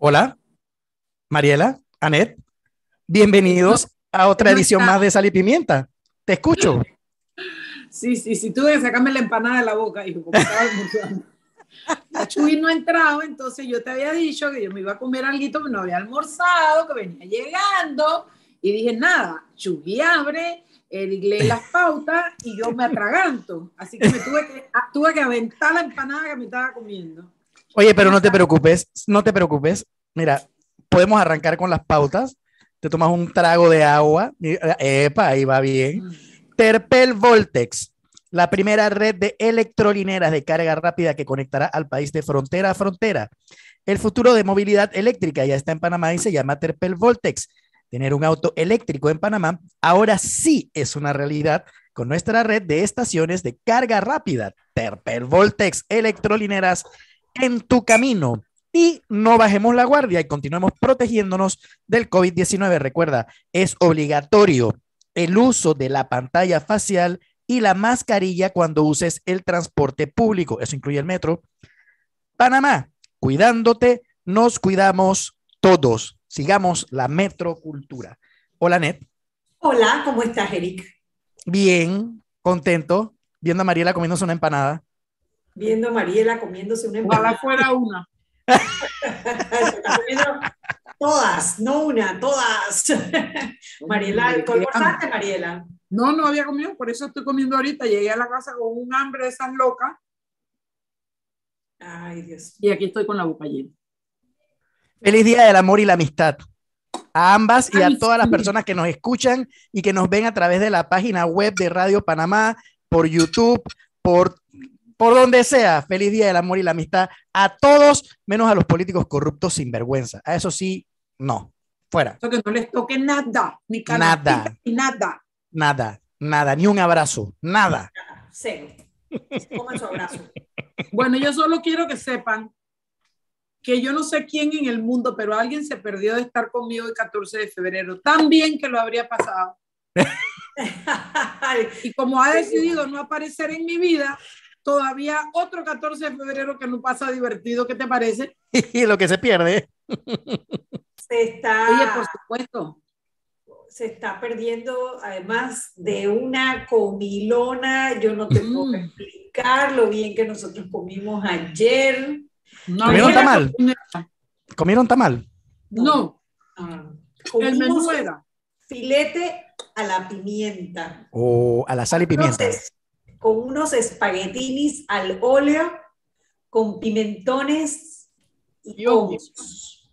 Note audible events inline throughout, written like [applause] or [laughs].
Hola, Mariela, Anet, bienvenidos a otra edición más de Sal y Pimienta. Te escucho. [laughs] Sí, sí, sí, tuve que sacarme la empanada de la boca, hijo, porque estaba Chuy no ha entrado, entonces yo te había dicho que yo me iba a comer algo, pero no había almorzado, que venía llegando, y dije, nada, Chuy abre, lee las pautas y yo me atraganto. Así que me tuve que, tuve que aventar la empanada que me estaba comiendo. Oye, pero no te preocupes, no te preocupes. Mira, podemos arrancar con las pautas. Te tomas un trago de agua. y- Epa, ahí va bien. Terpel Voltex, la primera red de electrolineras de carga rápida que conectará al país de frontera a frontera. El futuro de movilidad eléctrica ya está en Panamá y se llama Terpel Voltex. Tener un auto eléctrico en Panamá ahora sí es una realidad con nuestra red de estaciones de carga rápida. Terpel Voltex, electrolineras en tu camino. Y no bajemos la guardia y continuemos protegiéndonos del COVID-19. Recuerda, es obligatorio el uso de la pantalla facial y la mascarilla cuando uses el transporte público. Eso incluye el metro. Panamá, cuidándote, nos cuidamos todos. Sigamos la metrocultura. Hola, Net. Hola, ¿cómo estás, Eric? Bien, contento, viendo a Mariela comiéndose una empanada. Viendo a Mariela comiéndose una Ojalá empanada. fuera una. [laughs] Todas, no una, todas. [laughs] Mariela, ¿tú almorzaste, Mariela? No, no había comido, por eso estoy comiendo ahorita. Llegué a la casa con un hambre de esas locas Ay, Dios. y aquí estoy con la boca llena. Feliz Día del Amor y la Amistad. A ambas y a todas las personas que nos escuchan y que nos ven a través de la página web de Radio Panamá, por YouTube, por, por donde sea. Feliz Día del Amor y la Amistad a todos, menos a los políticos corruptos sin vergüenza. A eso sí, no. Fuera. Que no les toque nada, ni Nada. ni nada. Nada, nada, ni un abrazo, nada. Cero. Coman su abrazo. Bueno, yo solo quiero que sepan que yo no sé quién en el mundo, pero alguien se perdió de estar conmigo el 14 de febrero, tan bien que lo habría pasado. [laughs] [laughs] Y como ha decidido no aparecer en mi vida, todavía otro 14 de febrero que no pasa divertido, ¿qué te parece? [laughs] Y lo que se pierde. Se está, Oye, por supuesto. se está perdiendo, además de una comilona, yo no te puedo Mm. explicar lo bien que nosotros comimos ayer. No, ¿Comieron tamal? ¿Comieron tamal? No, Ah, el menú comimos era. filete a la pimienta. O a la sal y pimienta. Entonces, con unos espaguetinis al óleo, con pimentones y Y hongos.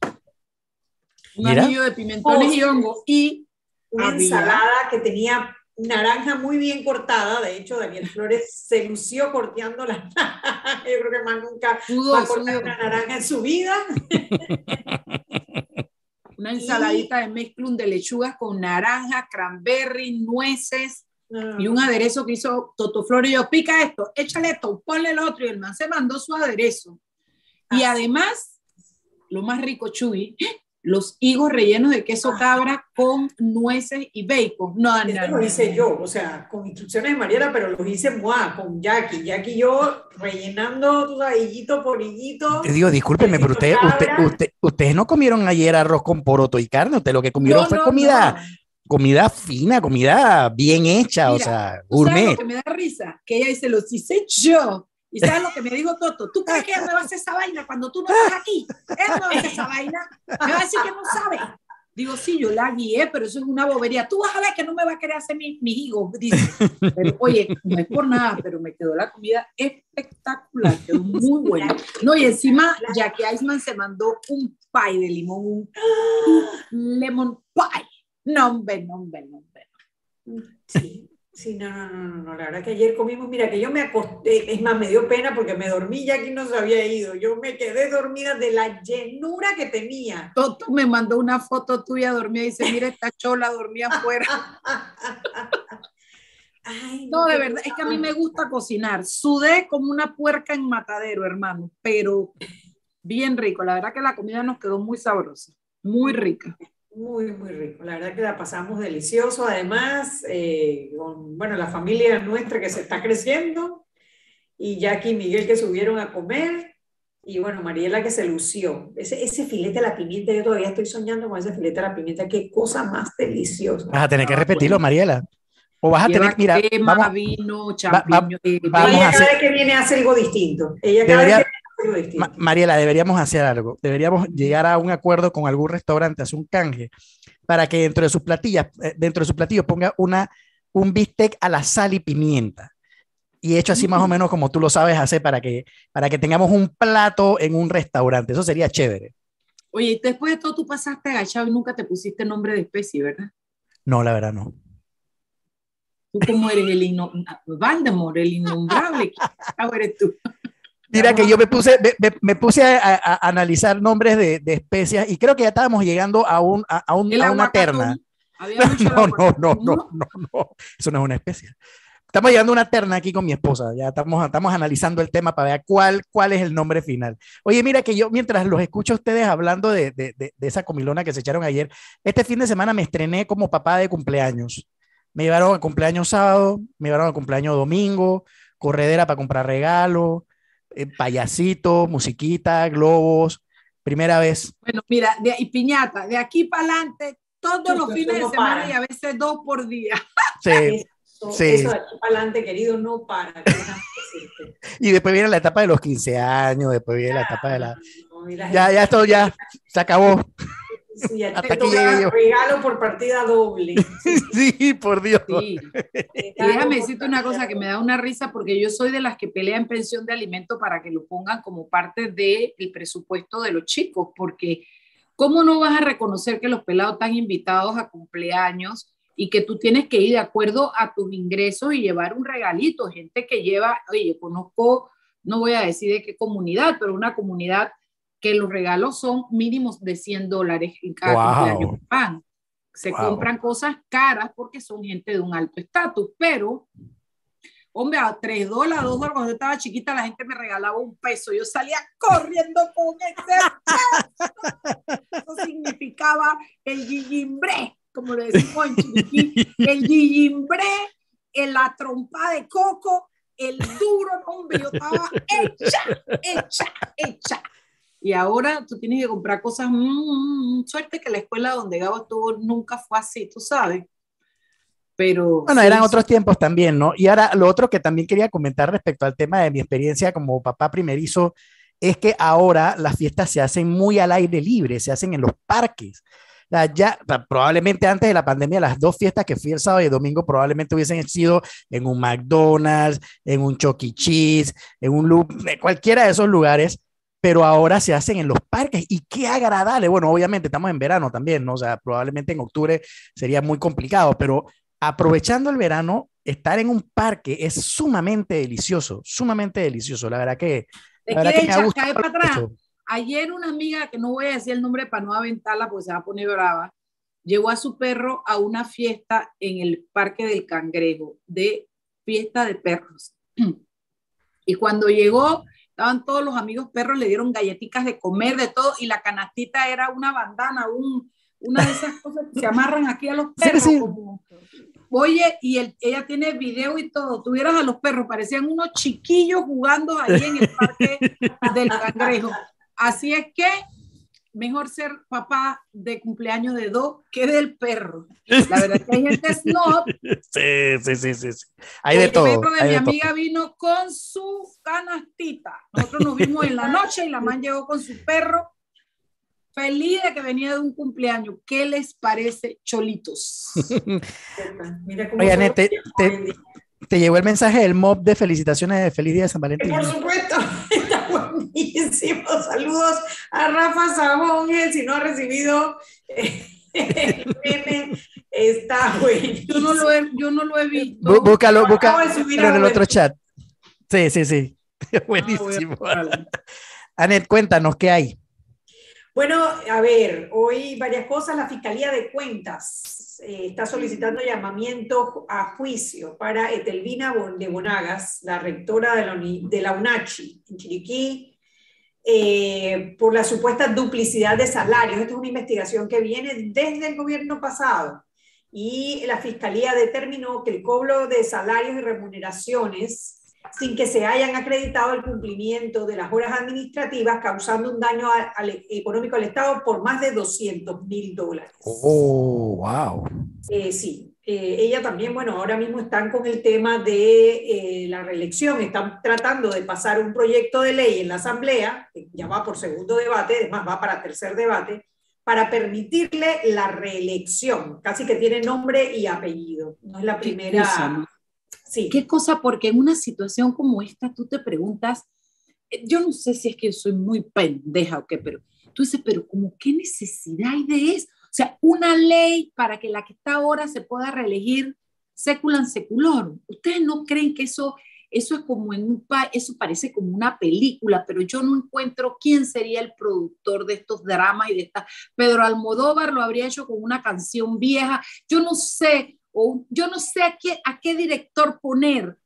Un anillo de pimentones y hongos y Una Había. ensalada que tenía naranja muy bien cortada. De hecho, Daniel Flores se lució corteando la [laughs] Yo creo que más nunca sudo, va a cortar una naranja en su vida. [laughs] una ensaladita de mezclun de lechugas con naranja, cranberry, nueces y un aderezo que hizo Toto Flores. Y yo, pica esto, échale esto, ponle el otro. Y el man se mandó su aderezo. Y Ah. además, lo más rico, Chuy, los higos rellenos de queso cabra con nueces y bacon. No, no, Eso no. lo hice yo, o sea, con instrucciones de Mariela, pero lo hice moi, con Jackie. Jackie y yo rellenando, tú sabes, hillito por hillito. Te digo, discúlpeme, pero usted, usted, usted, ustedes no comieron ayer arroz con poroto y carne. Usted lo que comieron No, fue no, comida, no. Comida fina, comida bien hecha, o Mira, sea, ¿Tú sabes gourmet. lo que me da risa? Que ella dice, los hice yo. ¿Y sabes lo que me dijo Toto? ¿Tú crees que ella me va a hacer esa vaina cuando tú no estás [laughs] aquí? Él no hace esa vaina. Me va a decir que no sabe. Digo, sí, yo la guié, pero eso es una bobería. Tú vas a ver que no me va a querer hacer mis mi higos. Dice, pero oye, no es por nada, pero me quedó la comida espectacular, quedó muy buena. No, y encima, Jackie Iceman se mandó un pie de limón, un [gasps] lemon pie. No, hombre, no, hombre, no, hombre. Sí, sí, no, no, no, no, no, la verdad que ayer comimos, mira, que yo me acosté, es más, me dio pena porque me dormí, Jackie no se había ido, yo me quedé dormida de la llenura que tenía. Toto me mandó una foto tuya dormida y dice, mira esta chola dormía afuera. [laughs] Ay, No, de verdad, es que a mí me gusta cocinar. Sudé como una puerca en matadero, hermano, pero bien rico. La verdad que la comida nos quedó muy sabrosa, muy rica. Muy, muy rico. La verdad que la pasamos delicioso. Además, eh, con bueno, la familia nuestra que se está creciendo y Jackie y Miguel que subieron a comer. Y bueno, Mariela que se lució. Ese, ese filete a la pimienta, yo todavía estoy soñando con ese filete a la pimienta. Qué cosa más deliciosa. Vas a tener que repetirlo, Mariela. O vas a Lleva tener, mira, crema, vamos, vino, champiñón. eh, vamos ella a cada vez que viene hace algo distinto. Ella cada Debería- vez distinto. Ma- Mariela, deberíamos hacer algo. Deberíamos llegar a un acuerdo con algún restaurante, hacer un canje, para que dentro de sus platillas, eh, dentro de su platillo ponga una, un bistec a la sal y pimienta. Y hecho así más o menos como tú lo sabes hacer para que, para que tengamos un plato en un restaurante. Eso sería chévere. Oye, y después de todo tú pasaste agachado y nunca te pusiste nombre de especie, ¿verdad? No, la verdad no. Tú como eres el inno... Valdemort, el innombrable. [laughs] ¿Quién carajo eres tú? Mira que yo me puse, me, me- puse a, a- analizar nombres de, de especias y creo que ya estábamos llegando a, un, a, a un- a una terna. [laughs] No, no, no, no, no, no. Eso no es una especie. Estamos llegando a una terna aquí con mi esposa. Ya estamos, estamos analizando el tema para ver cuál, cuál es el nombre final. Oye, mira que yo mientras los escucho a ustedes hablando de, de, de, de esa comilona que se echaron ayer, este fin de semana me estrené como papá de cumpleaños. Me llevaron a cumpleaños sábado, me llevaron a cumpleaños domingo, corredera para comprar regalos, eh, payasito, musiquita, globos. Primera vez. Bueno, mira, de, y piñata, de aquí para adelante, todos los fines de semana para. y a veces dos por día. [laughs] Sí. Eso, Sí. eso de aquí para adelante, querido, no para. Y después viene la etapa de los 15 años, después viene la etapa de la... No, y la Ya, gente- ya esto ya se acabó. Sí, ya hasta te aquí toca llegué yo. regalo por partida doble. [laughs] Sí, por Dios. Sí. Y déjame decirte una cosa que me da una risa porque yo soy de las que pelea en pensión de alimento para que lo pongan como parte del presupuesto de los chicos, porque ¿cómo no vas a reconocer que los pelados están invitados a cumpleaños y que tú tienes que ir de acuerdo a tus ingresos y llevar un regalito? Gente que lleva, oye, yo conozco, no voy a decir de qué comunidad, pero una comunidad que los regalos son mínimos de 100 dólares en cada Wow. cumpleaños van. Se Wow. compran cosas caras porque son gente de un alto estatus, pero, hombre, a 3 dólares, 2 dólares, cuando yo estaba chiquita, la gente me regalaba un peso. Yo salía corriendo con ese peso. Eso significaba el guillimbré, como le decimos en Chiriquí, el guillimbré, en la trompa de coco, el duro, hombre, yo estaba hecha, hecha, hecha. Y ahora tú tienes que comprar cosas. mm, mm, suerte que la escuela donde Gabo estuvo nunca fue así, tú sabes. Pero. Bueno, sí, eran sí. otros tiempos también, ¿no? Y ahora lo otro que también quería comentar respecto al tema de mi experiencia como papá primerizo es que ahora las fiestas se hacen muy al aire libre, se hacen en los parques. Ya probablemente antes de la pandemia, las dos fiestas que fui el sábado y el domingo probablemente hubiesen sido en un McDonald's, en un Chuck E. Cheese, en un en cualquiera de esos lugares, pero ahora se hacen en los parques y qué agradable. Bueno, obviamente estamos en verano también, ¿no? O sea, probablemente en octubre sería muy complicado, pero aprovechando el verano, estar en un parque es sumamente delicioso, sumamente delicioso. La verdad que, la verdad que me ha gustado para atrás. Ayer una amiga, que no voy a decir el nombre para no aventarla porque se va a poner brava, llevó a su perro a una fiesta en el Parque del Cangrejo, de fiesta de perros. [clears throat] Y cuando llegó, estaban todos los amigos perros, le dieron galletitas de comer, de todo, y la canastita era una bandana, un, una de esas cosas que se amarran aquí a los Sí, perros. sí. como- Oye, y el- ella tiene video y todo. Tuvieras a los perros, parecían unos chiquillos jugando ahí en el parque del cangrejo. Así es que mejor ser papá de cumpleaños de dos que del perro. La verdad es que hay gente snob. [laughs] Sí, sí, sí, sí. sí. Hay de el todo. perro de hay mi de todo. amiga vino con su canastita. Nosotros nos vimos en la noche y la man llegó con su perro. Feliz de que venía de un cumpleaños. ¿Qué les parece, cholitos? [laughs] Mira cómo Oye, los te- te-. Te llegó el mensaje del mob de felicitaciones de feliz día de San Valentín. Por supuesto, Saludos a Rafa Sabón, él, si no ha recibido eh, el [laughs] meme, está buenísimo. Yo no lo he, yo no lo he visto. Bú- Búscalo, búscalo en el otro chat. Sí, sí, sí. No lo voy a Buenísimo. buscar. [laughs] Anet, cuéntanos qué hay. Bueno, a ver, hoy varias cosas. La Fiscalía de Cuentas eh, está solicitando llamamiento a juicio para Etelvina de Bonagas, la rectora de la, uni- de la UNACHI en Chiriquí, eh, por la supuesta duplicidad de salarios. Esta es una investigación que viene desde el gobierno pasado y la Fiscalía determinó que el cobro de salarios y remuneraciones sin que se hayan acreditado el cumplimiento de las horas administrativas, causando un daño al, económico al Estado por más de 200 mil dólares. Oh, wow. Eh, sí, eh, ella también, bueno, ahora mismo están con el tema de eh, la reelección, están tratando de pasar un proyecto de ley en la Asamblea, que ya va por segundo debate, además va para tercer debate, para permitirle la reelección, casi que tiene nombre y apellido, no es la primera. Sí. Qué cosa, porque en una situación como esta tú te preguntas, eh, yo no sé si es que soy muy pendeja o qué, pero tú dices, pero como qué necesidad hay de eso? O sea, una ley para que la que está ahora se pueda reelegir seculan secular. ¿Ustedes no creen que eso, eso es como en un eso parece como una película, pero yo no encuentro quién sería el productor de estos dramas y de esta. Pedro Almodóvar lo habría hecho con una canción vieja. Yo no sé, o yo no sé a qué, a qué director poner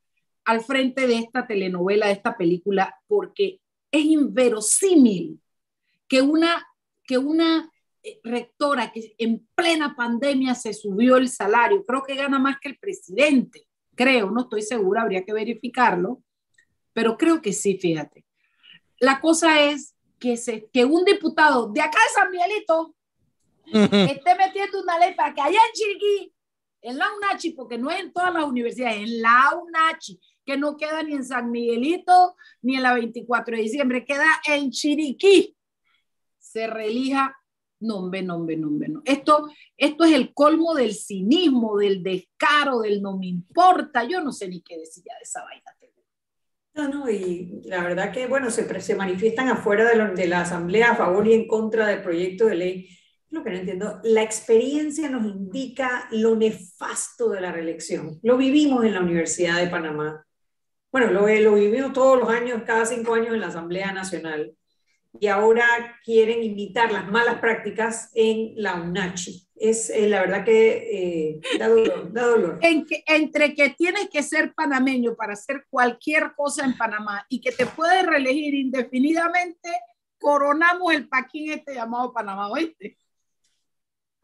al frente de esta telenovela, de esta película, porque es inverosímil que una, que una rectora que en plena pandemia se subió el salario, creo que gana más que el presidente, creo, no estoy segura, habría que verificarlo, pero creo que sí, fíjate. La cosa es que, se, que un diputado de acá de San Miguelito esté metiendo una ley para que allá en Chiriquí, en la UNACHI, porque no es en todas las universidades, en la UNACHI, que no queda ni en San Miguelito ni en la 24 de diciembre, queda en Chiriquí, se relija nombre, nombre, nombre, no. Esto, esto es el colmo del cinismo, del descaro, del no me importa. Yo no sé ni qué decir ya de esa vaina. No, no, y la verdad que, bueno, se, se manifiestan afuera de, de, la Asamblea a favor y en contra del proyecto de ley. Lo que no entiendo, la experiencia nos indica lo nefasto de la reelección. Lo vivimos en la Universidad de Panamá. Bueno, lo, lo vivimos todos los años, cada cinco años en la Asamblea Nacional y ahora quieren imitar las malas prácticas en la UNACHI. Es eh, la verdad que eh, da dolor. Entre que tienes que ser panameño para hacer cualquier cosa en Panamá y que te puedes reelegir indefinidamente, coronamos el paquín este llamado Panamá, ¿oíste?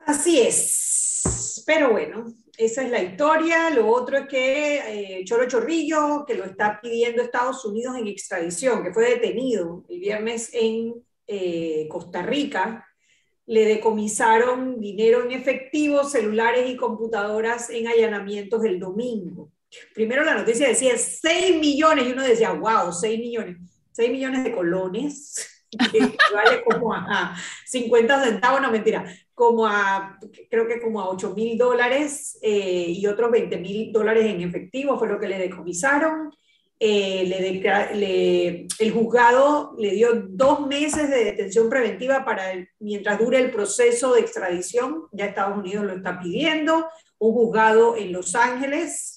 Así es. Pero bueno, esa es la historia. Lo otro es que eh, Choro Chorrillo, que lo está pidiendo Estados Unidos en extradición, que fue detenido el viernes en eh, Costa Rica, le decomisaron dinero en efectivo, celulares y computadoras en allanamientos el domingo. Primero la noticia decía 6 millones y uno decía, wow, 6 millones. 6 millones de colones, que vale como a 50 centavos, no mentira, como a, creo que como a 8 mil dólares eh, y otros 20 mil dólares en efectivo fue lo que le decomisaron. Eh, le, el juzgado le dio dos meses de detención preventiva para mientras dure el proceso de extradición. Ya Estados Unidos lo está pidiendo. Un juzgado en Los Ángeles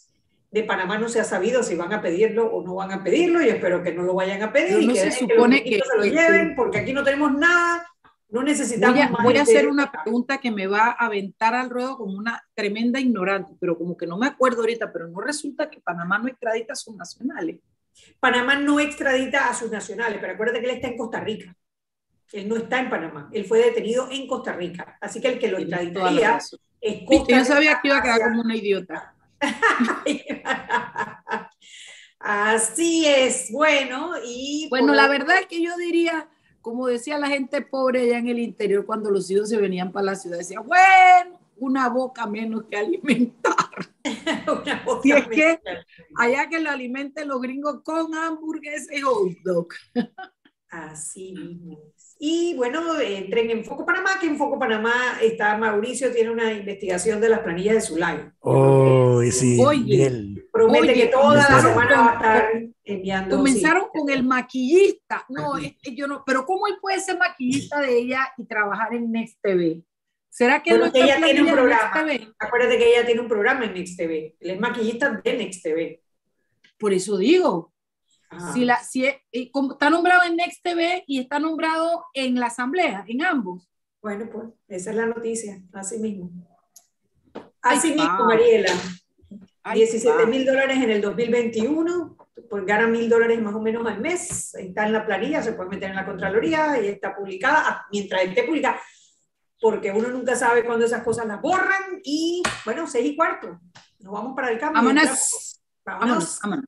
de Panamá no se ha sabido si van a pedirlo o no van a pedirlo y espero que no lo vayan a pedir y se supone que, se lo lleven porque aquí no tenemos nada no necesitamos voy a, voy a hacer una pregunta que me va a aventar al ruedo como una tremenda ignorante, pero como que no me acuerdo ahorita, pero no resulta que Panamá no extradita a sus nacionales. Panamá no extradita a sus nacionales, pero acuérdate que él está en Costa Rica. Él no está en Panamá, él fue detenido en Costa Rica. Así que el que lo extraditaría es Costa Yo sabía que iba a quedar como una idiota. [laughs] Así es, bueno, y... Bueno, la verdad es que yo diría como decía la gente pobre allá en el interior cuando los hijos se venían para la ciudad, decía, bueno, una boca menos que alimentar. [laughs] una boca y es que allá que lo alimenten los gringos con hamburguesas y hot dog. Así mismo. Y bueno, entren en Foco Panamá, que en Foco Panamá está Mauricio, tiene una investigación de las planillas de su live. Oh, sí. Oye, promete que toda la semana va a estar enviando. Comenzaron con el maquillista. No, este, yo no, pero ¿cómo él puede ser maquillista de ella y trabajar en Next TV? ¿Será que, no ella tiene un programa? Acuérdate que ella tiene un programa en Next TV. Él es maquillista de Next TV. Por eso digo, si, la, si eh, está nombrado en Next TV y está nombrado en la asamblea, en ambos. Bueno, pues esa es la noticia, así mismo. Así mismo, Mariela. 17 mil dólares en el 2021, pues gana mil dólares más o menos al mes, está en la planilla, se puede meter en la Contraloría y está publicada, ah, mientras esté publicada, porque uno nunca sabe cuándo esas cosas las borran y bueno, seis y cuarto, nos vamos para el cambio. Vámonos. Vámonos. vámonos.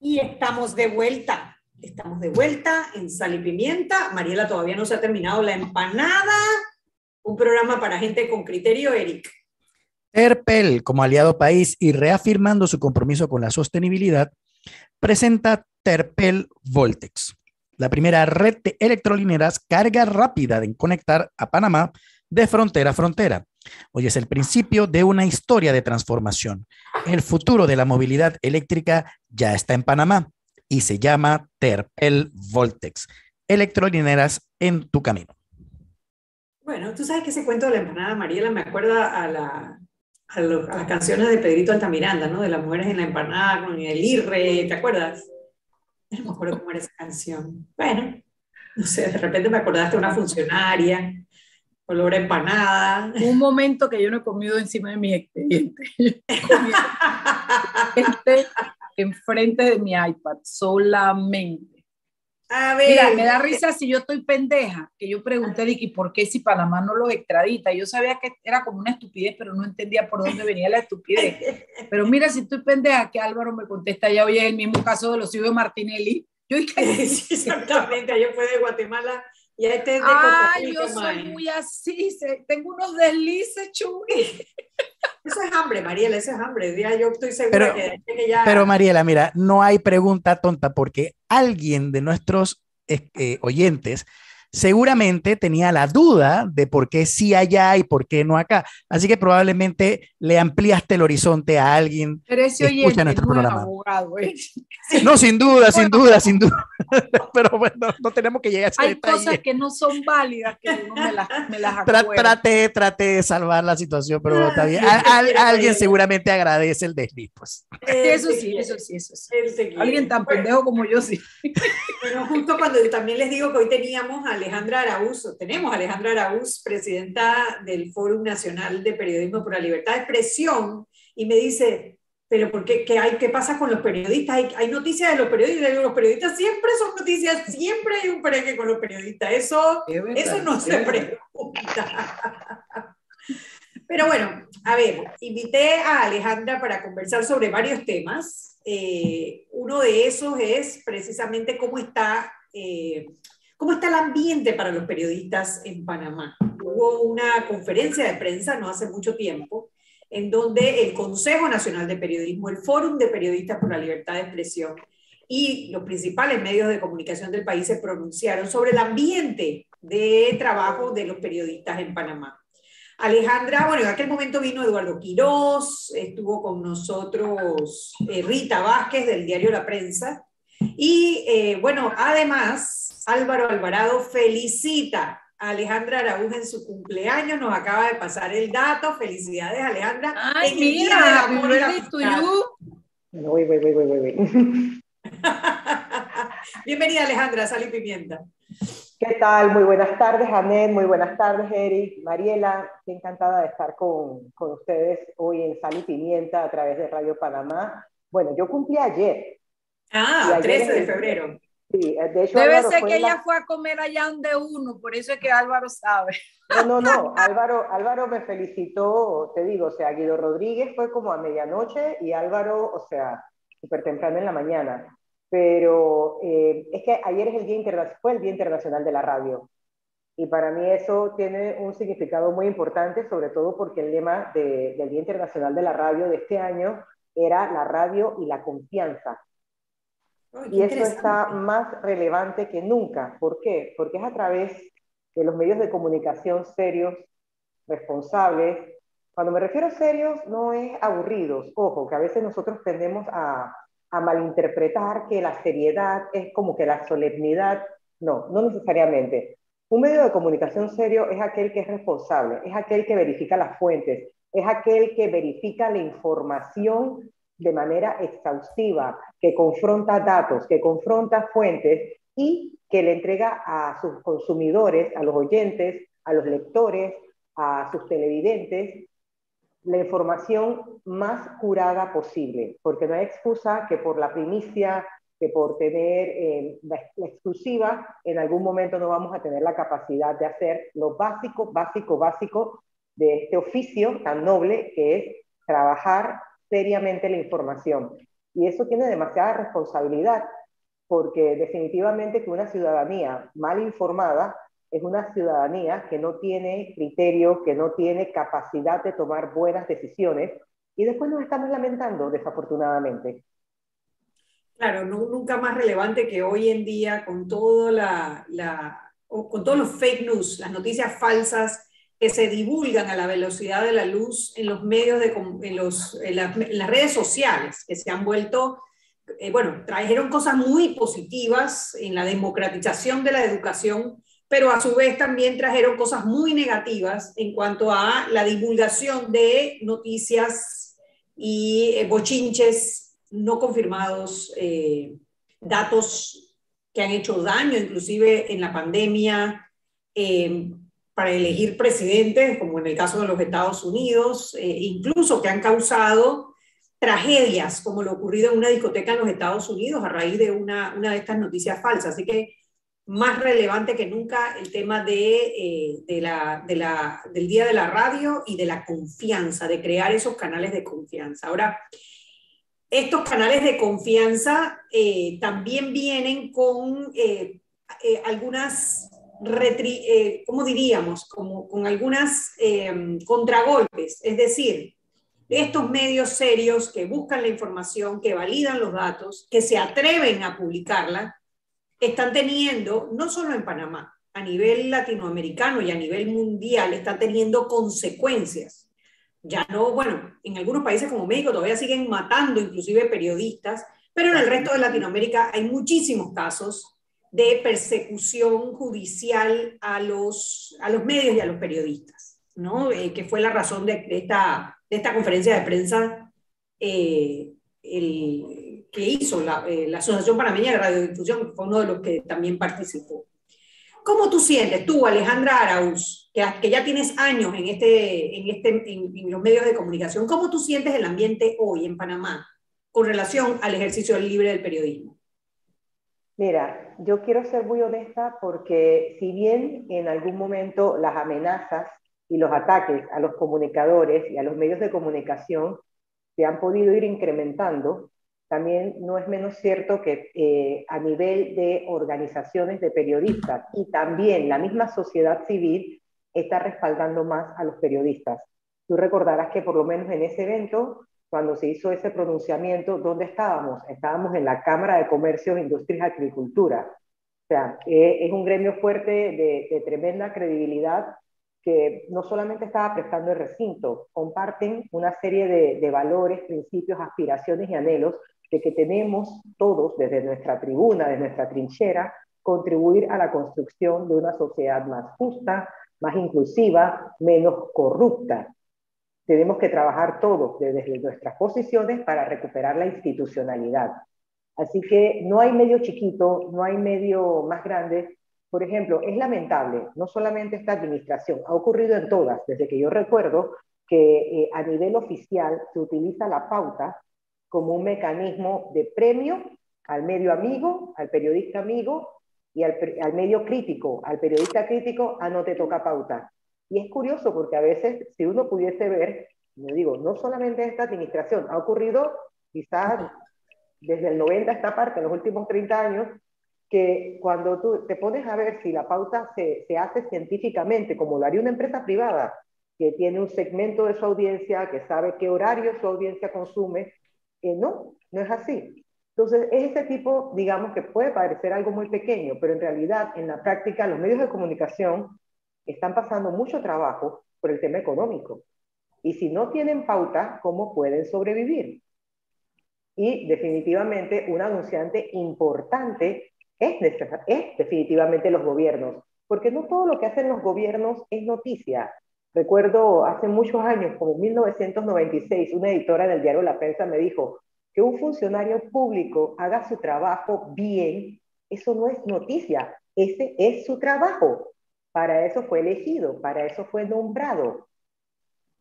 Y estamos de vuelta. Estamos de vuelta en Sal y Pimienta. Mariela todavía no se ha terminado la empanada. Un programa para gente con criterio, Eric. Terpel, como aliado país y reafirmando su compromiso con la sostenibilidad, presenta Terpel Voltex, la primera red de electrolineras carga rápida en conectar a Panamá de frontera a frontera. Hoy es el principio de una historia de transformación. El futuro de la movilidad eléctrica ya está en Panamá y se llama Terpel Voltex. Electrolineras en tu camino. Bueno, tú sabes que ese cuento de la empanada Mariela me acuerda a, a, las canciones de Pedrito Altamiranda, ¿no? De las mujeres en la empanada con el irre, ¿te acuerdas? No me acuerdo cómo era esa canción. Bueno, no sé, de repente me acordaste de una funcionaria olor a empanada. Un momento que yo no he comido encima de mi expediente. [laughs] este enfrente de mi iPad, solamente. A ver. Mira, me da risa si yo estoy pendeja, que yo pregunté, Vicky, ¿por qué si Panamá no los extradita? Yo sabía que era como una estupidez, pero no entendía por dónde venía la estupidez. [laughs] Pero mira, si estoy pendeja, que Álvaro me contesta, ya oye, el mismo caso de los hijos de Martinelli. Yo [laughs] sí, exactamente, ayer fue de Guatemala y este Ay, yo soy muy así, tengo unos deslices, chugui. Eso es hambre, Mariela, eso es hambre. Ya yo estoy segura pero, que, ya... Pero Mariela, mira, no hay pregunta tonta porque alguien de nuestros eh, oyentes seguramente tenía la duda de por qué sí allá y por qué no acá. Así que probablemente le ampliaste el horizonte a alguien Pero ese que escucha nuestro programa. Abogado, ¿eh? [laughs] No, sin duda, sin duda, sin duda. [laughs] Pero bueno, no tenemos que llegar a ese Hay cosas que no son válidas que uno me las, me las Traté, traté de salvar la situación, pero está bien. [laughs] alguien seguramente agradece el desliz, pues. Eso sí, eso sí, eso sí. Alguien tan pendejo como yo, sí. Pero justo cuando también les digo que hoy teníamos a Alejandra Araúz, tenemos a Alejandra Araúz, presidenta del Fórum Nacional de Periodismo por la Libertad de Expresión, y me dice, pero ¿por qué, qué, hay, qué pasa con los periodistas? Hay, hay noticias de los periodistas, los periodistas siempre son noticias, siempre hay un pereque con los periodistas, eso, eso no se pregunta. [laughs] Pero bueno, a ver, invité a Alejandra para conversar sobre varios temas. Eh, uno de esos es precisamente cómo está, eh, cómo está el ambiente para los periodistas en Panamá. Hubo una conferencia de prensa no hace mucho tiempo en donde el Consejo Nacional de Periodismo, el Fórum de Periodistas por la Libertad de Expresión y los principales medios de comunicación del país se pronunciaron sobre el ambiente de trabajo de los periodistas en Panamá. Alejandra, bueno, en aquel momento vino Eduardo Quirós, estuvo con nosotros eh, Rita Vázquez del diario La Prensa. Y eh, bueno, además, Álvaro Alvarado felicita a Alejandra Araúz en su cumpleaños, nos acaba de pasar el dato. Felicidades, Alejandra. Ay, mira, Bienvenida, Alejandra, Sal y Pimienta. ¿Qué tal? Muy buenas tardes, Anet. Muy buenas tardes, Eric. Mariela, qué encantada de estar con, con, ustedes hoy en Sal y Pimienta a través de Radio Panamá. Bueno, yo cumplí ayer. Ah, 13 de febrero. Sí, de hecho, Debe ser que ella fue a comer allá donde uno, por eso es que Álvaro sabe. No, no, no. [laughs] Álvaro, Álvaro me felicitó, te digo, o sea, Guido Rodríguez fue como a medianoche y Álvaro, o sea, súper temprano en la mañana pero eh, es que ayer es el día fue el Día Internacional de la Radio. Y para mí eso tiene un significado muy importante, sobre todo porque el lema del Día Internacional de la Radio de este año era la radio y la confianza. Y eso está más relevante que nunca. ¿Por qué? Porque es a través de los medios de comunicación serios, responsables. Cuando me refiero a serios, no es aburridos. Ojo, que a veces nosotros tendemos a, a malinterpretar que la seriedad es como que la solemnidad. No, no necesariamente. Un medio de comunicación serio es aquel que es responsable, es aquel que verifica las fuentes, es aquel que verifica la información de manera exhaustiva, que confronta datos, que confronta fuentes y que le entrega a sus consumidores, a los oyentes, a los lectores, a sus televidentes, la información más curada posible, porque no hay excusa que por la primicia, que por tener eh, exclusiva, en algún momento no vamos a tener la capacidad de hacer lo básico, básico, básico de este oficio tan noble que es trabajar seriamente la información. Y eso tiene demasiada responsabilidad, porque definitivamente que una ciudadanía mal informada es una ciudadanía que no tiene criterio, que no tiene capacidad de tomar buenas decisiones, y después nos estamos lamentando, desafortunadamente. Claro, nunca más relevante que hoy en día con, todo la, con todos los fake news, las noticias falsas que se divulgan a la velocidad de la luz en los medios, de, en, los, en, las redes sociales, que se han vuelto, eh, bueno, trajeron cosas muy positivas en la democratización de la educación, pero a su vez también trajeron cosas muy negativas en cuanto a la divulgación de noticias y eh, bochinches no confirmados, eh, datos que han hecho daño, inclusive en la pandemia, eh, para elegir presidentes, como en el caso de los Estados Unidos, incluso que han causado tragedias, como lo ocurrido en una discoteca en los Estados Unidos a raíz de una, de estas noticias falsas. Así que más relevante que nunca el tema eh, del Día de la Radio y de la confianza, de crear esos canales de confianza. Ahora, estos canales de confianza eh, también vienen con eh, algunas, ¿cómo diríamos? Como, con algunas contragolpes, es decir, estos medios serios que buscan la información, que validan los datos, que se atreven a publicarla, están teniendo, no solo en Panamá, a nivel latinoamericano y a nivel mundial, están teniendo consecuencias. Ya no, bueno, en algunos países como México todavía siguen matando inclusive periodistas, pero en el resto de Latinoamérica hay muchísimos casos de persecución judicial a los, a los medios y a los periodistas, ¿no? Eh, que fue la razón de, esta, de esta conferencia de prensa eh, que hizo eh, la, Asociación Panameña de Radiodifusión, que fue uno de los que también participó. ¿Cómo tú sientes, tú, Alejandra Arauz, que, que ya tienes años en, este, en, este, en, los medios de comunicación, cómo tú sientes el ambiente hoy en Panamá con relación al ejercicio libre del periodismo? Mira, yo quiero ser muy honesta porque si bien en algún momento las amenazas y los ataques a los comunicadores y a los medios de comunicación se han podido ir incrementando, también no es menos cierto que eh, a nivel de organizaciones de periodistas y también la misma sociedad civil está respaldando más a los periodistas. Tú recordarás que por lo menos en ese evento, cuando se hizo ese pronunciamiento, ¿dónde estábamos? Estábamos en la Cámara de Comercio, Industrias y Agricultura. O sea, eh, es un gremio fuerte de, tremenda credibilidad que no solamente estaba prestando el recinto, comparten una serie de, de valores, principios, aspiraciones y anhelos de que tenemos todos, desde nuestra tribuna, desde nuestra trinchera, contribuir a la construcción de una sociedad más justa, más inclusiva, menos corrupta. Tenemos que trabajar todos desde nuestras posiciones para recuperar la institucionalidad. Así que no hay medio chiquito, no hay medio más grande. Por ejemplo, es lamentable, no solamente esta administración, ha ocurrido en todas, desde que yo recuerdo que eh, a nivel oficial se utiliza la pauta como un mecanismo de premio al medio amigo, al periodista amigo y al, medio crítico, al periodista crítico, a no te toca pauta. Y es curioso porque a veces, si uno pudiese ver, me digo, no solamente esta administración, ha ocurrido quizás desde el 90 esta parte, en los últimos 30 años, que cuando tú te pones a ver si la pauta se, se hace científicamente, como lo haría una empresa privada, que tiene un segmento de su audiencia, que sabe qué horario su audiencia consume, no, no es así. Entonces, es ese tipo, digamos, que puede parecer algo muy pequeño, pero en realidad, en la práctica, los medios de comunicación están pasando mucho trabajo por el tema económico. Y si no tienen pauta, ¿cómo pueden sobrevivir? Y definitivamente, un anunciante importante es, es definitivamente los gobiernos, porque no todo lo que hacen los gobiernos es noticia. Recuerdo hace muchos años, como en 1996, una editora del diario La Prensa me dijo que un funcionario público haga su trabajo bien, eso no es noticia, ese es su trabajo. Para eso fue elegido, para eso fue nombrado.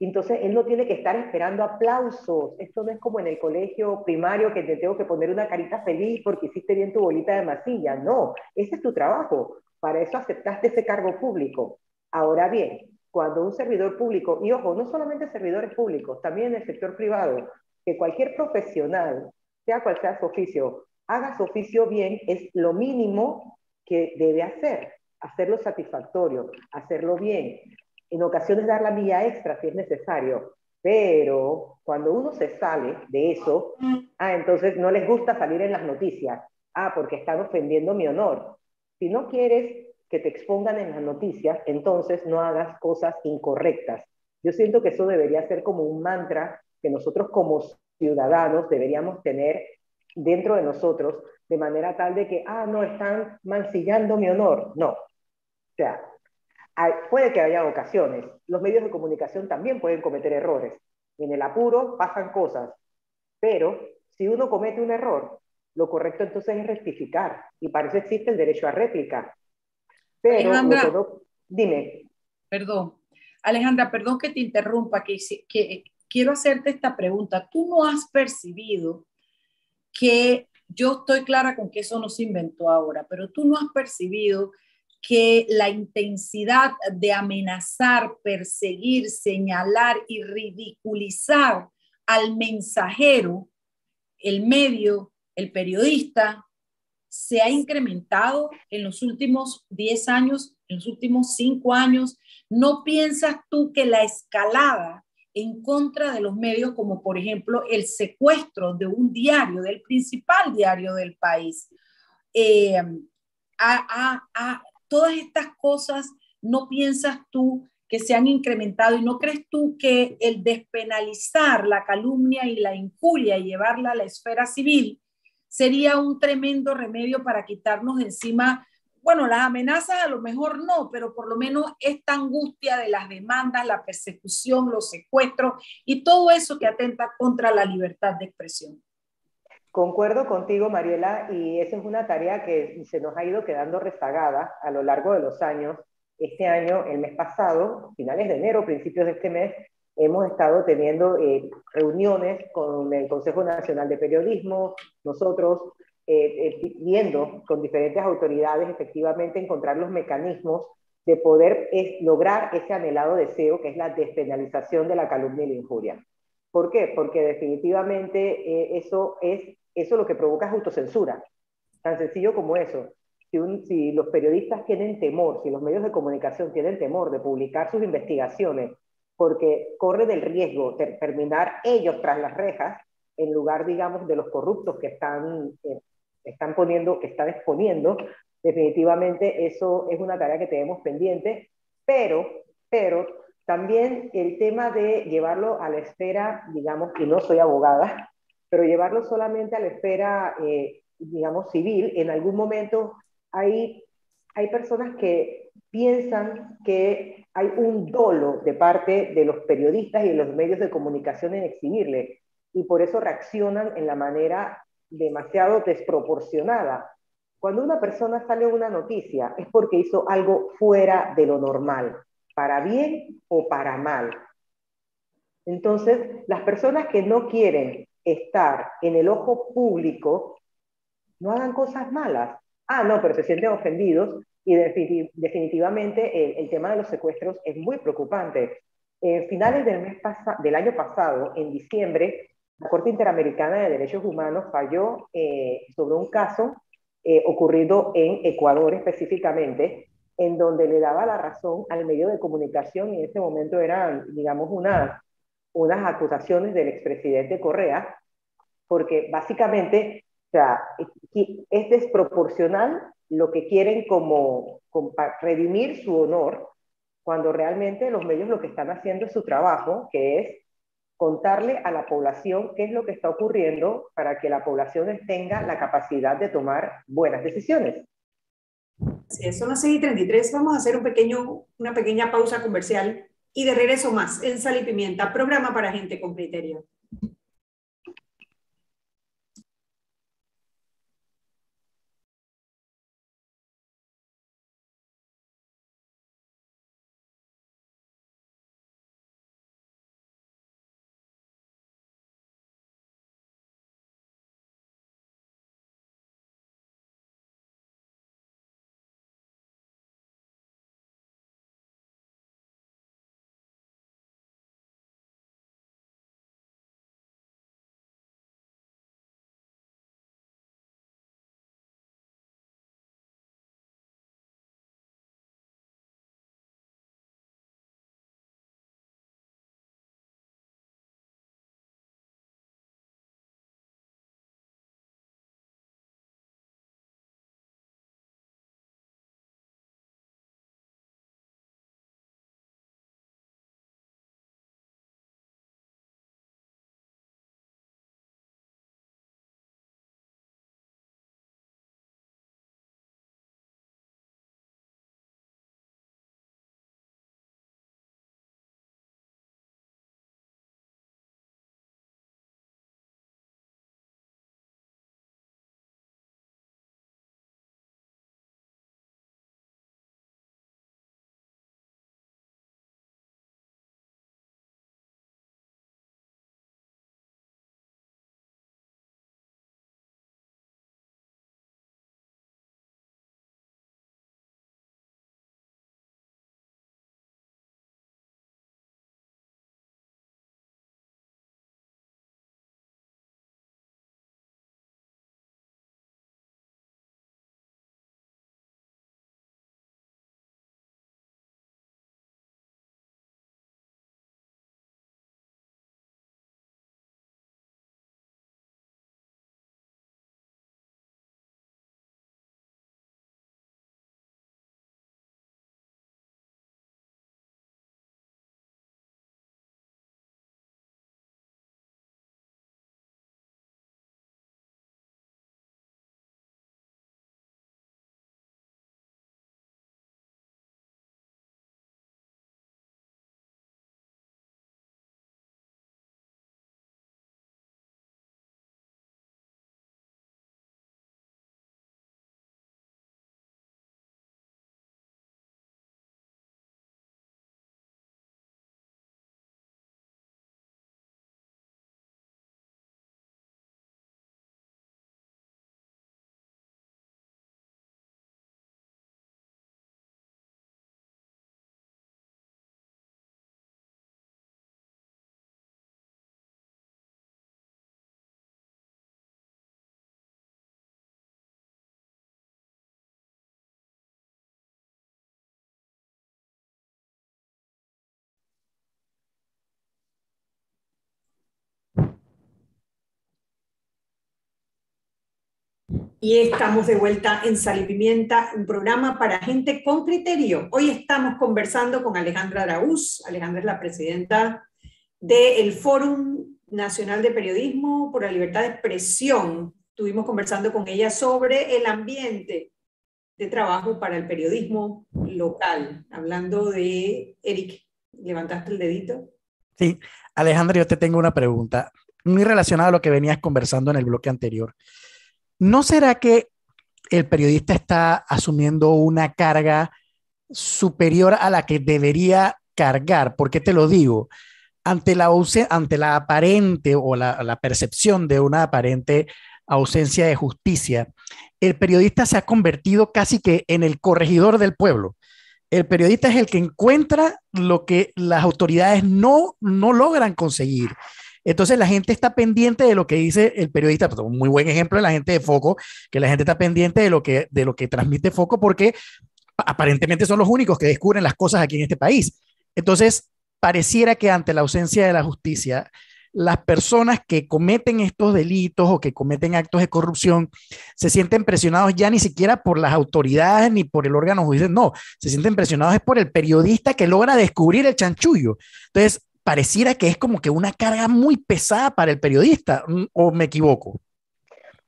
Entonces, él no tiene que estar esperando aplausos. Esto no es como en el colegio primario que te tengo que poner una carita feliz porque hiciste bien tu bolita de masilla. No, ese es tu trabajo. Para eso aceptaste ese cargo público. Ahora bien, cuando un servidor público, y ojo, no solamente servidores públicos, también en el sector privado, que cualquier profesional sea cual sea su oficio, haga su oficio bien, es lo mínimo que debe hacer, hacerlo satisfactorio, hacerlo bien. En ocasiones dar la milla extra si es necesario, pero cuando uno se sale de eso, ah, entonces no les gusta salir en las noticias, ah, porque están ofendiendo mi honor. Si no quieres que te expongan en las noticias, entonces no hagas cosas incorrectas. Yo siento que eso debería ser como un mantra que nosotros como ciudadanos deberíamos tener dentro de nosotros, de manera tal de que, ah, no, están mancillando mi honor. No. O sea, puede que haya ocasiones. Los medios de comunicación también pueden cometer errores. En el apuro pasan cosas. Pero si uno comete un error, lo correcto entonces es rectificar. Y para eso existe el derecho a réplica. Pero, Alejandra, dime. Perdón. Alejandra, perdón que te interrumpa, que, que quiero hacerte esta pregunta. ¿Tú no has percibido que yo estoy clara con que eso no se inventó ahora, pero tú no has percibido que la intensidad de amenazar, perseguir, señalar y ridiculizar al mensajero, el medio, el periodista, se ha incrementado en los últimos 10 años, en los últimos 5 años. ¿No piensas tú que la escalada en contra de los medios, como por ejemplo el secuestro de un diario, del principal diario del país. Eh, a, todas estas cosas, ¿no piensas tú que se han incrementado y no crees tú que el despenalizar la calumnia y la injuria y llevarla a la esfera civil sería un tremendo remedio para quitarnos de encima bueno, las amenazas a lo mejor no, pero por lo menos esta angustia de las demandas, la persecución, los secuestros y todo eso que atenta contra la libertad de expresión. Concuerdo contigo, Mariela, y esa es una tarea que se nos ha ido quedando rezagada a lo largo de los años. Este año, el mes pasado, finales de enero, principios de este mes, hemos estado teniendo eh, reuniones con el Consejo Nacional de Periodismo, nosotros, eh, eh, viendo con diferentes autoridades efectivamente encontrar los mecanismos de poder lograr ese anhelado deseo que es la despenalización de la calumnia y la injuria. ¿Por qué? Porque definitivamente eh, eso es eso lo que provoca es autocensura. Tan sencillo como eso. Si, los periodistas tienen temor, si los medios de comunicación tienen temor de publicar sus investigaciones porque corren el riesgo de terminar ellos tras las rejas, en lugar, digamos, de los corruptos que están están poniendo, que están exponiendo, definitivamente eso es una tarea que tenemos pendiente, pero, pero también el tema de llevarlo a la esfera, digamos, y no soy abogada, pero llevarlo solamente a la esfera, eh, digamos, civil, en algún momento hay, hay personas que piensan que hay un dolo de parte de los periodistas y de los medios de comunicación en exhibirle, y por eso reaccionan en la manera demasiado desproporcionada. Cuando una persona sale una noticia es porque hizo algo fuera de lo normal, para bien o para mal. Entonces, las personas que no quieren estar en el ojo público, no hagan cosas malas. Ah, no, pero se sienten ofendidos y definitivamente el, tema de los secuestros es muy preocupante. En finales del, mes del año pasado, en diciembre, la Corte Interamericana de Derechos Humanos falló eh, sobre un caso eh, ocurrido en Ecuador específicamente, en donde le daba la razón al medio de comunicación y en ese momento eran, digamos, unas, unas acusaciones del expresidente Correa, porque básicamente o sea, es desproporcional lo que quieren como, como redimir su honor, cuando realmente los medios lo que están haciendo es su trabajo, que es contarle a la población qué es lo que está ocurriendo para que la población tenga la capacidad de tomar buenas decisiones. Sí, son las 6 y 33. Vamos a hacer un pequeño, una pequeña pausa comercial y de regreso más en Sal y Pimienta, programa para gente con criterio. Y estamos de vuelta en Sal y Pimienta, un programa para gente con criterio. Hoy estamos conversando con Alejandra Araúz. Alejandra es la presidenta del Fórum Nacional de Periodismo por la Libertad de Expresión. Estuvimos conversando con ella sobre el ambiente de trabajo para el periodismo local. Hablando de Eric, ¿levantaste el dedito? Sí, Alejandra, yo te tengo una pregunta muy relacionada a lo que venías conversando en el bloque anterior. ¿No será que el periodista está asumiendo una carga superior a la que debería cargar? ¿Por qué te lo digo? Ante la, ante la aparente o la, la percepción de una aparente ausencia de justicia, el periodista se ha convertido casi que en el corregidor del pueblo. El periodista es el que encuentra lo que las autoridades no, no logran conseguir. Entonces la gente está pendiente de lo que dice el periodista. Pues, un muy buen ejemplo de la gente de Foco, que la gente está pendiente de lo que, de lo que transmite Foco porque aparentemente son los únicos que descubren las cosas aquí en este país. Entonces, pareciera que ante la ausencia de la justicia, las personas que cometen estos delitos o que cometen actos de corrupción se sienten presionados ya ni siquiera por las autoridades ni por el órgano judicial, no, se sienten presionados es por el periodista que logra descubrir el chanchullo. Entonces, pareciera que es como que una carga muy pesada para el periodista, ¿o me equivoco?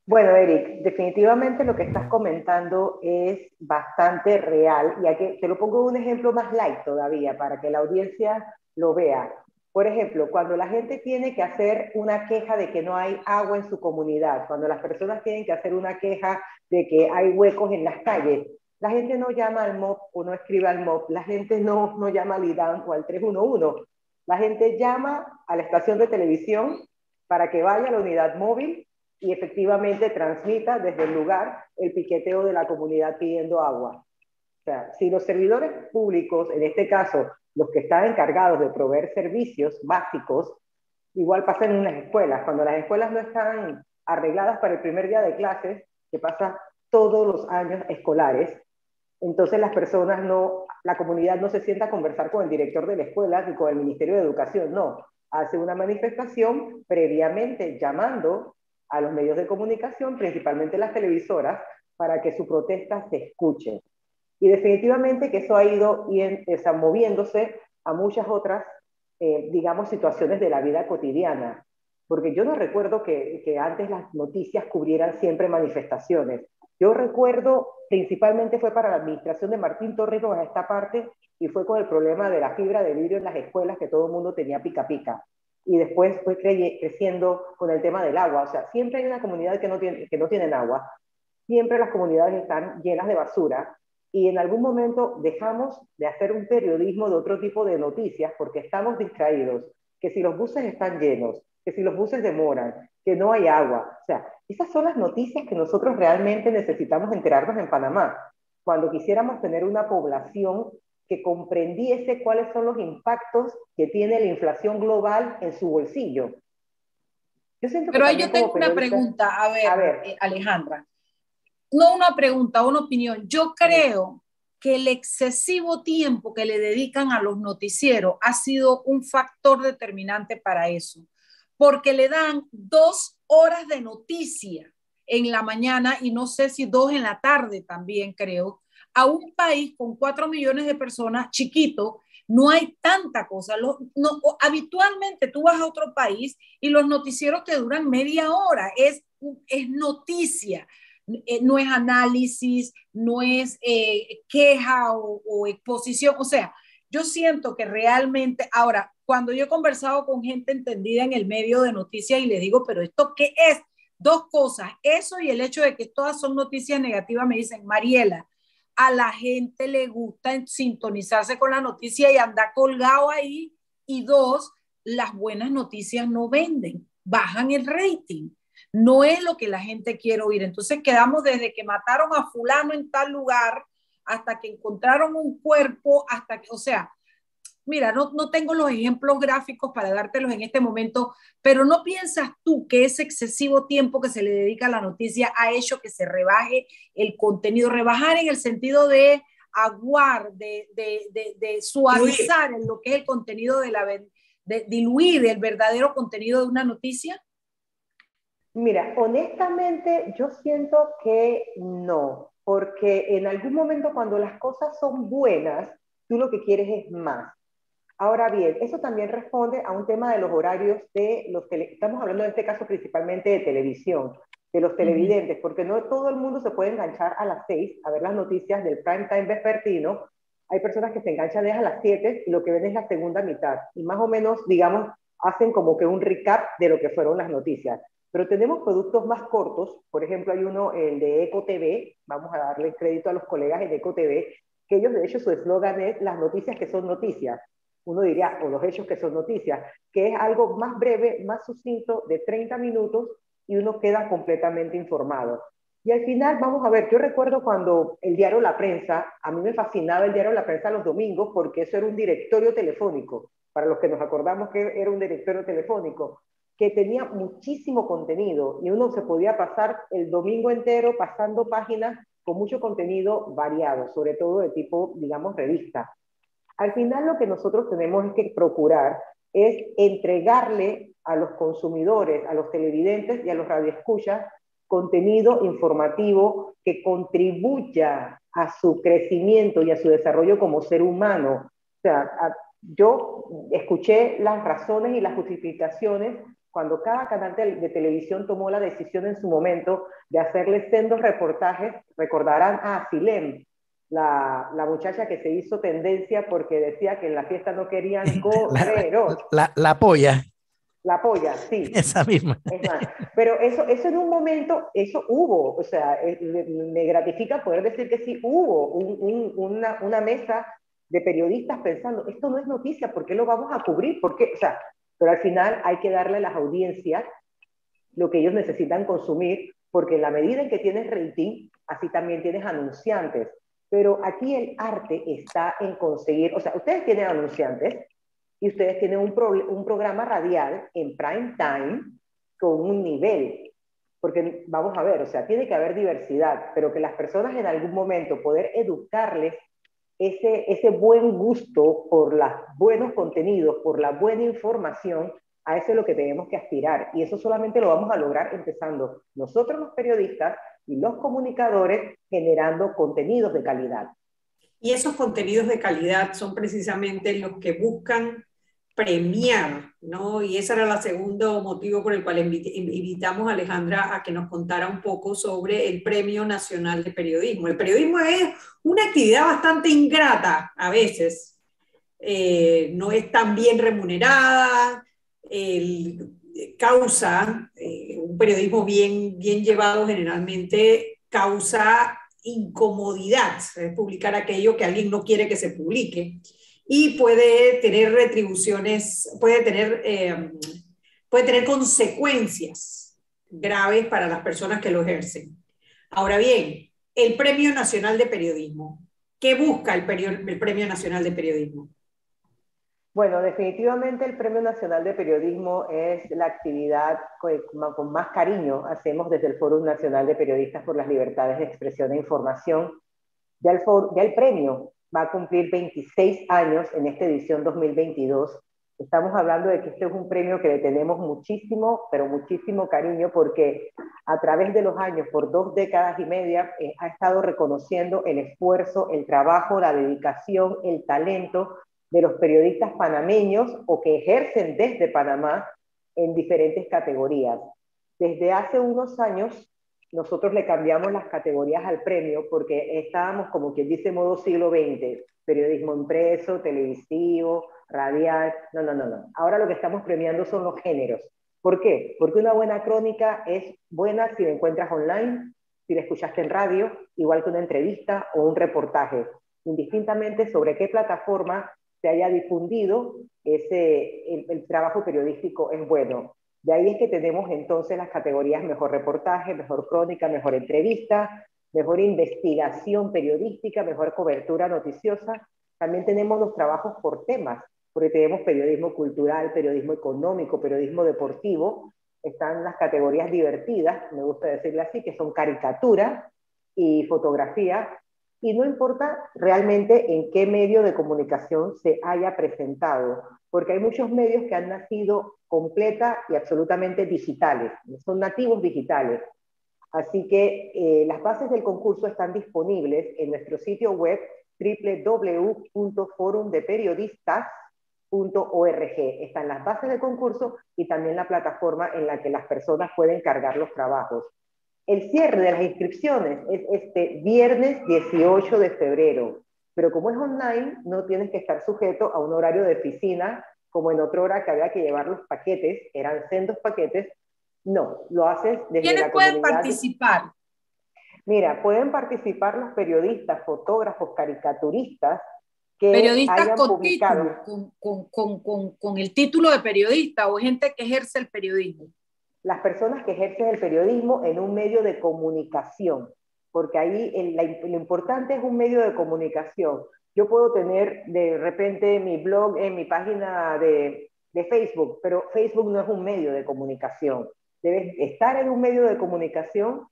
Bueno, Eric, definitivamente lo que estás comentando es bastante real y aquí te lo pongo un ejemplo más light todavía para que la audiencia lo vea. Por ejemplo, cuando la gente tiene que hacer una queja de que no hay agua en su comunidad, cuando las personas tienen que hacer una queja de que hay huecos en las calles, la gente no llama al MOP o no escribe al MOP, la gente no, no llama al IDAN o al 311, la gente llama a la estación de televisión para que vaya a la unidad móvil y efectivamente transmita desde el lugar el piqueteo de la comunidad pidiendo agua. O sea, si los servidores públicos, en este caso los que están encargados de proveer servicios básicos, igual pasa en unas escuelas. Cuando las escuelas no están arregladas para el primer día de clases, que pasa todos los años escolares, entonces las personas no, la comunidad no se sienta a conversar con el director de la escuela ni con el Ministerio de Educación, no. Hace una manifestación previamente llamando a los medios de comunicación, principalmente las televisoras, para que su protesta se escuche. Y definitivamente que eso ha ido moviéndose a muchas otras, eh, digamos, situaciones de la vida cotidiana. Porque yo no recuerdo que antes las noticias cubrieran siempre manifestaciones. Yo recuerdo, principalmente fue para la administración de Martín Torrijos en esta parte, y fue con el problema de la fibra de vidrio en las escuelas, que todo el mundo tenía pica pica. Y después fue creciendo con el tema del agua. O sea, siempre hay una comunidad que no, tiene, que no tienen agua. Siempre las comunidades están llenas de basura. Y en algún momento dejamos de hacer un periodismo de otro tipo de noticias porque estamos distraídos. Que si los buses están llenos, que si los buses demoran, que no hay agua. O sea, esas son las noticias que nosotros realmente necesitamos enterarnos en Panamá. Cuando quisiéramos tener una población que comprendiese cuáles son los impactos que tiene la inflación global en su bolsillo. Pero ahí yo tengo una pregunta, a ver, eh, Alejandra. No una pregunta, una opinión. Yo creo que el excesivo tiempo que le dedican a los noticieros ha sido un factor determinante para eso porque le dan dos horas de noticia en la mañana y no sé si dos en la tarde también creo, a un país con cuatro millones de personas chiquito, no hay tanta cosa. habitualmente tú vas a otro país y los noticieros te duran media hora, es, es noticia, eh, no es análisis, no es eh, queja o exposición, o sea, yo siento que realmente, ahora, cuando yo he conversado con gente entendida en el medio de noticias y le digo, pero ¿esto qué es? Dos cosas, eso y el hecho de que todas son noticias negativas, me dicen, Mariela, a la gente le gusta sintonizarse con la noticia y andar colgado ahí. Y dos, las buenas noticias no venden, bajan el rating. No es lo que la gente quiere oír. Entonces quedamos desde que mataron a fulano en tal lugar hasta que encontraron un cuerpo, hasta que, o sea, mira, no, no tengo los ejemplos gráficos para dártelos en este momento, pero ¿no piensas tú que ese excesivo tiempo que se le dedica a la noticia ha hecho que se rebaje el contenido? Rebajar en el sentido de aguar, de, de, de, suavizar en lo que es el contenido de la de diluir el verdadero contenido de una noticia? Mira, honestamente yo siento que no, porque en algún momento cuando las cosas son buenas, tú lo que quieres es más. Ahora bien, eso también responde a un tema de los horarios de los tele estamos hablando en este caso principalmente de televisión, de los televidentes, porque no todo el mundo se puede enganchar a las seis a ver las noticias del prime time vespertino. Hay personas que se enganchan desde a las siete y lo que ven es la segunda mitad. Y más o menos, digamos, hacen como que un recap de lo que fueron las noticias. Pero tenemos productos más cortos, por ejemplo, hay uno, el de Eco TV, vamos a darle crédito a los colegas de Eco TV, que ellos de hecho su eslogan es las noticias que son noticias. Uno diría, o los hechos que son noticias, que es algo más breve, más sucinto, de 30 minutos, y uno queda completamente informado. Y al final, vamos a ver, yo recuerdo cuando el diario La Prensa, a mí me fascinaba el diario La Prensa los domingos porque eso era un directorio telefónico, para los que nos acordamos que era un directorio telefónico que tenía muchísimo contenido y uno se podía pasar el domingo entero pasando páginas con mucho contenido variado, sobre todo de tipo, digamos, revista. Al final lo que nosotros tenemos que procurar es entregarle a los consumidores, a los televidentes y a los radioescuchas contenido informativo que contribuya a su crecimiento y a su desarrollo como ser humano. O sea, yo escuché las razones y las justificaciones cuando cada canal de, televisión tomó la decisión en su momento de hacerle sendos reportajes, recordarán a Silem, la, la, muchacha que se hizo tendencia porque decía que en la fiesta no querían [laughs] correr. La, la, polla. La polla, sí. [laughs] Esa misma. pero eso, eso en un momento, eso hubo, o sea, eh, me gratifica poder decir que sí hubo una, una mesa de periodistas pensando, esto no es noticia, ¿por qué lo vamos a cubrir? ¿Por qué? O sea, pero al final hay que darle a las audiencias lo que ellos necesitan consumir, porque en la medida en que tienes rating, así también tienes anunciantes. Pero aquí el arte está en conseguir, o sea, ustedes tienen anunciantes y ustedes tienen un, un programa radial en prime time con un nivel, porque vamos a ver, o sea, tiene que haber diversidad, pero que las personas en algún momento poder educarles ese, ese buen gusto por los buenos contenidos, por la buena información, a eso es lo que tenemos que aspirar. Y eso solamente lo vamos a lograr empezando nosotros los periodistas y los comunicadores generando contenidos de calidad. Y esos contenidos de calidad son precisamente los que buscan premiar, ¿no? Y ese era el segundo motivo por el cual invitamos a Alejandra a que nos contara un poco sobre el Premio Nacional de Periodismo. El periodismo es una actividad bastante ingrata a veces, eh, no es tan bien remunerada, el, causa, eh, un periodismo bien, bien llevado generalmente causa incomodidad, es publicar aquello que alguien no quiere que se publique y puede tener retribuciones, puede tener, eh, puede tener consecuencias graves para las personas que lo ejercen. Ahora bien, el Premio Nacional de Periodismo. ¿Qué busca el, el Premio Nacional de Periodismo? Bueno, definitivamente el Premio Nacional de Periodismo es la actividad con más cariño hacemos desde el Foro Nacional de Periodistas por las Libertades de Expresión e Información. Ya el, ya el premio va a cumplir 26 años en esta edición 2022. Estamos hablando de que este es un premio que le tenemos muchísimo, pero muchísimo cariño porque a través de los años, por dos décadas y media, eh, ha estado reconociendo el esfuerzo, el trabajo, la dedicación, el talento de los periodistas panameños o que ejercen desde Panamá en diferentes categorías. Desde hace unos años nosotros le cambiamos las categorías al premio porque estábamos como quien dice modo siglo XX, periodismo impreso, televisivo, radial, no, no, no, no. Ahora lo que estamos premiando son los géneros. ¿Por qué? Porque una buena crónica es buena si la encuentras online, si la escuchaste en radio, igual que una entrevista o un reportaje, indistintamente sobre qué plataforma se haya difundido, ese, el, trabajo periodístico es bueno. De ahí es que tenemos entonces las categorías mejor reportaje, mejor crónica, mejor entrevista, mejor investigación periodística, mejor cobertura noticiosa. También tenemos los trabajos por temas, porque tenemos periodismo cultural, periodismo económico, periodismo deportivo. Están las categorías divertidas, me gusta decirle así, que son caricatura y fotografía. Y no importa realmente en qué medio de comunicación se haya presentado, porque hay muchos medios que han nacido completa y absolutamente digitales, son nativos digitales. Así que eh, las bases del concurso están disponibles en nuestro sitio web www.forumdeperiodistas.org. Están las bases del concurso y también la plataforma en la que las personas pueden cargar los trabajos. El cierre de las inscripciones es este viernes 18 de febrero, pero como es online, no tienes que estar sujeto a un horario de oficina como en otra hora que había que llevar los paquetes, eran sendos paquetes. No, lo haces desde ¿Quiénes pueden participar? Mira, pueden participar los periodistas, fotógrafos, caricaturistas que periodistas con, título, con, con, con, el título de periodista o gente que ejerce el periodismo las personas que ejercen el periodismo en un medio de comunicación, porque ahí lo importante es un medio de comunicación. Yo puedo tener de repente mi blog en mi página de, de Facebook, pero Facebook no es un medio de comunicación. Debes estar en un medio de comunicación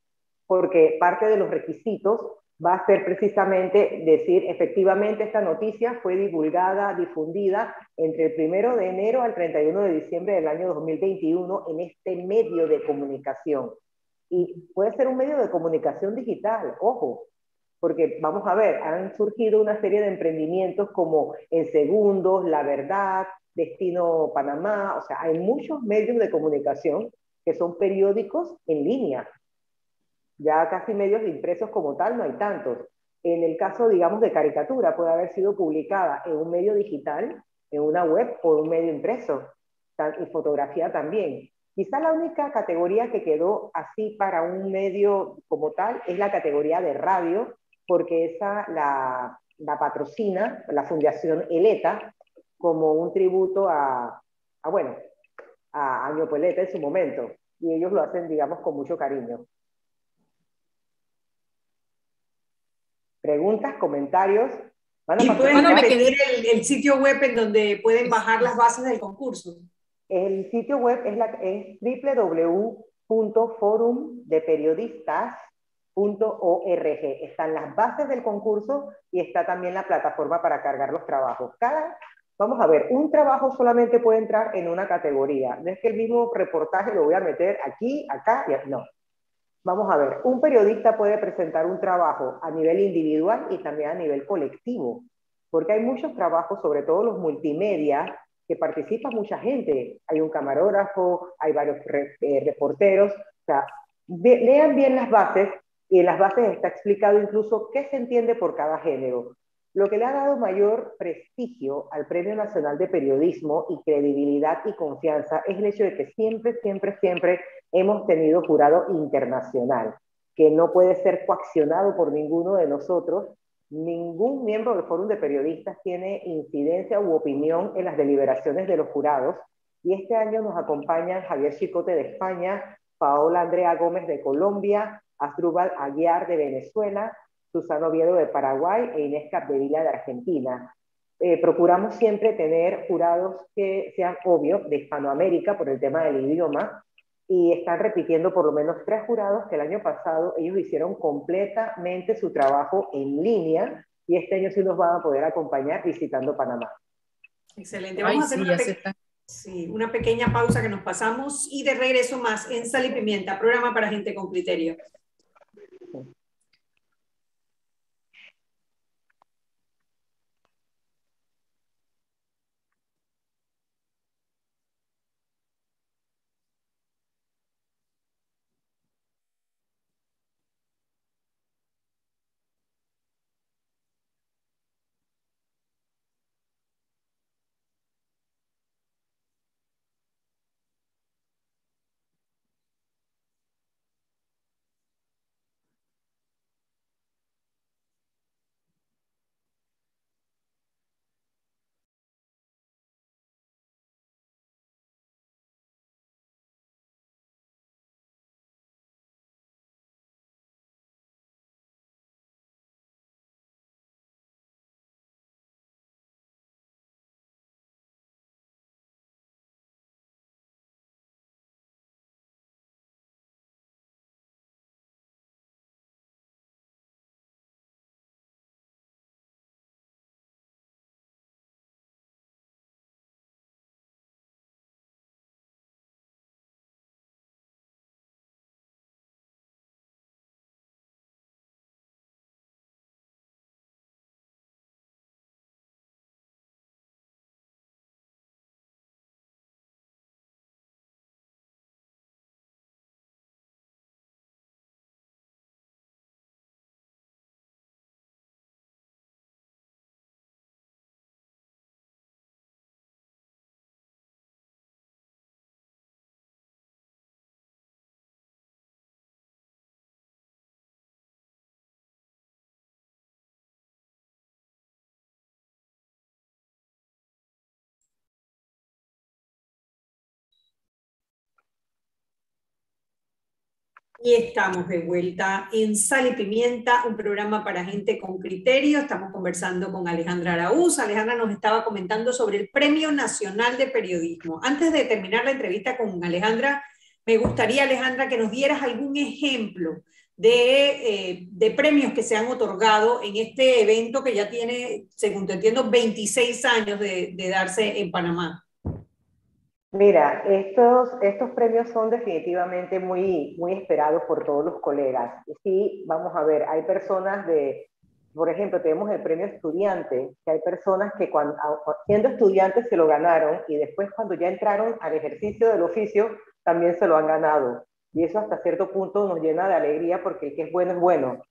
porque parte de los requisitos va a ser precisamente decir, efectivamente, esta noticia fue divulgada, difundida entre el primero de enero al 31 de diciembre del año 2021 en este medio de comunicación. Y puede ser un medio de comunicación digital, ojo, porque vamos a ver, han surgido una serie de emprendimientos como En Segundos, La Verdad, Destino Panamá, o sea, hay muchos medios de comunicación que son periódicos en línea, ya casi medios impresos como tal no hay tantos. En el caso, digamos, de caricatura, puede haber sido publicada en un medio digital, en una web o en un medio impreso, y fotografía también. Quizá la única categoría que quedó así para un medio como tal es la categoría de radio, porque esa la, patrocina la Fundación Eleta como un tributo a, a bueno, a Año Peleta en su momento. Y ellos lo hacen, digamos, con mucho cariño. Preguntas, comentarios. y pueden repetir el, el, sitio web en donde pueden bajar las bases del concurso. El sitio web es, la, es www.forumdeperiodistas.org. Están las bases del concurso y está también la plataforma para cargar los trabajos. Cada, vamos a ver, un trabajo solamente puede entrar en una categoría. No es que el mismo reportaje lo voy a meter aquí, acá, y no. Vamos a ver, un periodista puede presentar un trabajo a nivel individual y también a nivel colectivo, porque hay muchos trabajos, sobre todo los multimedia, que participa mucha gente. Hay un camarógrafo, hay varios eh, reporteros. O sea, lean bien las bases y en las bases está explicado incluso qué se entiende por cada género. Lo que le ha dado mayor prestigio al Premio Nacional de Periodismo y credibilidad y confianza es el hecho de que siempre, siempre, siempre hemos tenido jurado internacional, que no puede ser coaccionado por ninguno de nosotros. Ningún miembro del Fórum de Periodistas tiene incidencia u opinión en las deliberaciones de los jurados. Y este año nos acompañan Javier Chicote de España, Paola Andrea Gómez de Colombia, Asdrúbal Aguiar de Venezuela, Susana Oviedo de Paraguay e Inés Capdevila de Argentina. Eh, procuramos siempre tener jurados que sean obvios de Hispanoamérica por el tema del idioma y están repitiendo por lo menos tres jurados que el año pasado ellos hicieron completamente su trabajo en línea y este año sí nos van a poder acompañar visitando Panamá. Excelente. Vamos a hacer una, sí, una pequeña pausa que nos pasamos y de regreso más en Sal y Pimienta, programa para gente con criterio. Y estamos de vuelta en Sal y Pimienta, un programa para gente con criterio. Estamos conversando con Alejandra Araúz. Alejandra nos estaba comentando sobre el Premio Nacional de Periodismo. Antes de terminar la entrevista con Alejandra, me gustaría, Alejandra, que nos dieras algún ejemplo de, eh, de, premios que se han otorgado en este evento que ya tiene, según te entiendo, 26 años de, de darse en Panamá. Mira, estos, estos premios son definitivamente muy, muy esperados por todos los colegas. Sí, vamos a ver, hay personas de, por ejemplo, tenemos el premio estudiante, que hay personas que cuando, siendo estudiantes se lo ganaron y después cuando ya entraron al ejercicio del oficio también se lo han ganado. Y eso hasta cierto punto nos llena de alegría porque el que es bueno es bueno.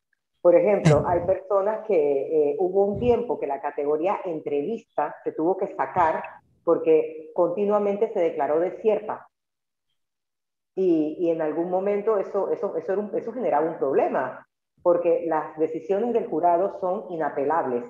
Por ejemplo, hay personas que eh, hubo un tiempo que la categoría entrevista se tuvo que sacar porque continuamente se declaró desierta. Y, y en algún momento eso, eso, eso, un, generaba un problema, porque las decisiones del jurado son inapelables.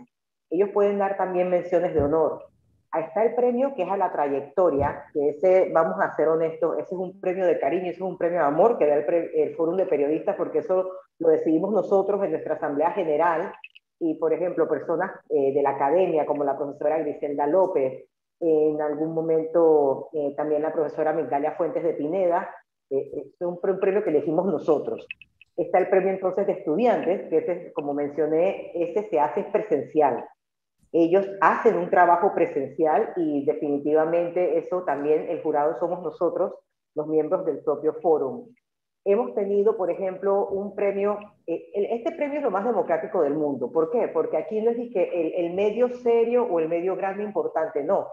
Ellos pueden dar también menciones de honor. Ahí está el premio que es a la trayectoria, que ese, vamos a ser honestos, ese es un premio de cariño, ese es un premio de amor que da el, el Fórum de Periodistas, porque eso lo decidimos nosotros en nuestra Asamblea General. Y, por ejemplo, personas eh, de la academia, como la profesora Griselda López, en algún momento eh, también la profesora Migdalia Fuentes de Pineda, eh, es un, premio que elegimos nosotros. Está el premio entonces de estudiantes, que ese, como mencioné, ese se hace presencial. Ellos hacen un trabajo presencial y definitivamente eso también el jurado somos nosotros, los miembros del propio foro. Hemos tenido, por ejemplo, un premio, eh, este premio es lo más democrático del mundo. ¿Por qué? Porque aquí no es que el, el medio serio o el medio grande importante, no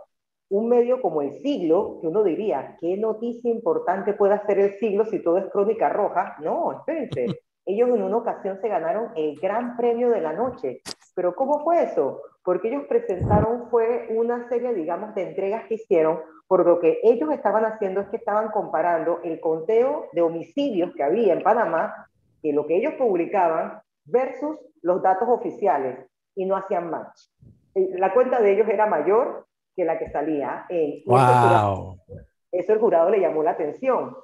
un medio como el siglo, que uno diría, ¿qué noticia importante puede hacer el siglo si todo es crónica roja? No, espérense. Ellos en una ocasión se ganaron el gran premio de la noche. Pero ¿cómo fue eso? Porque ellos presentaron fue una serie, digamos, de entregas que hicieron, por lo que ellos estaban haciendo es que estaban comparando el conteo de homicidios que había en Panamá, y lo que ellos publicaban, versus los datos oficiales, y no hacían match. Eh, la cuenta de ellos era mayor que la que salía. en wow. Eso el jurado le llamó la atención.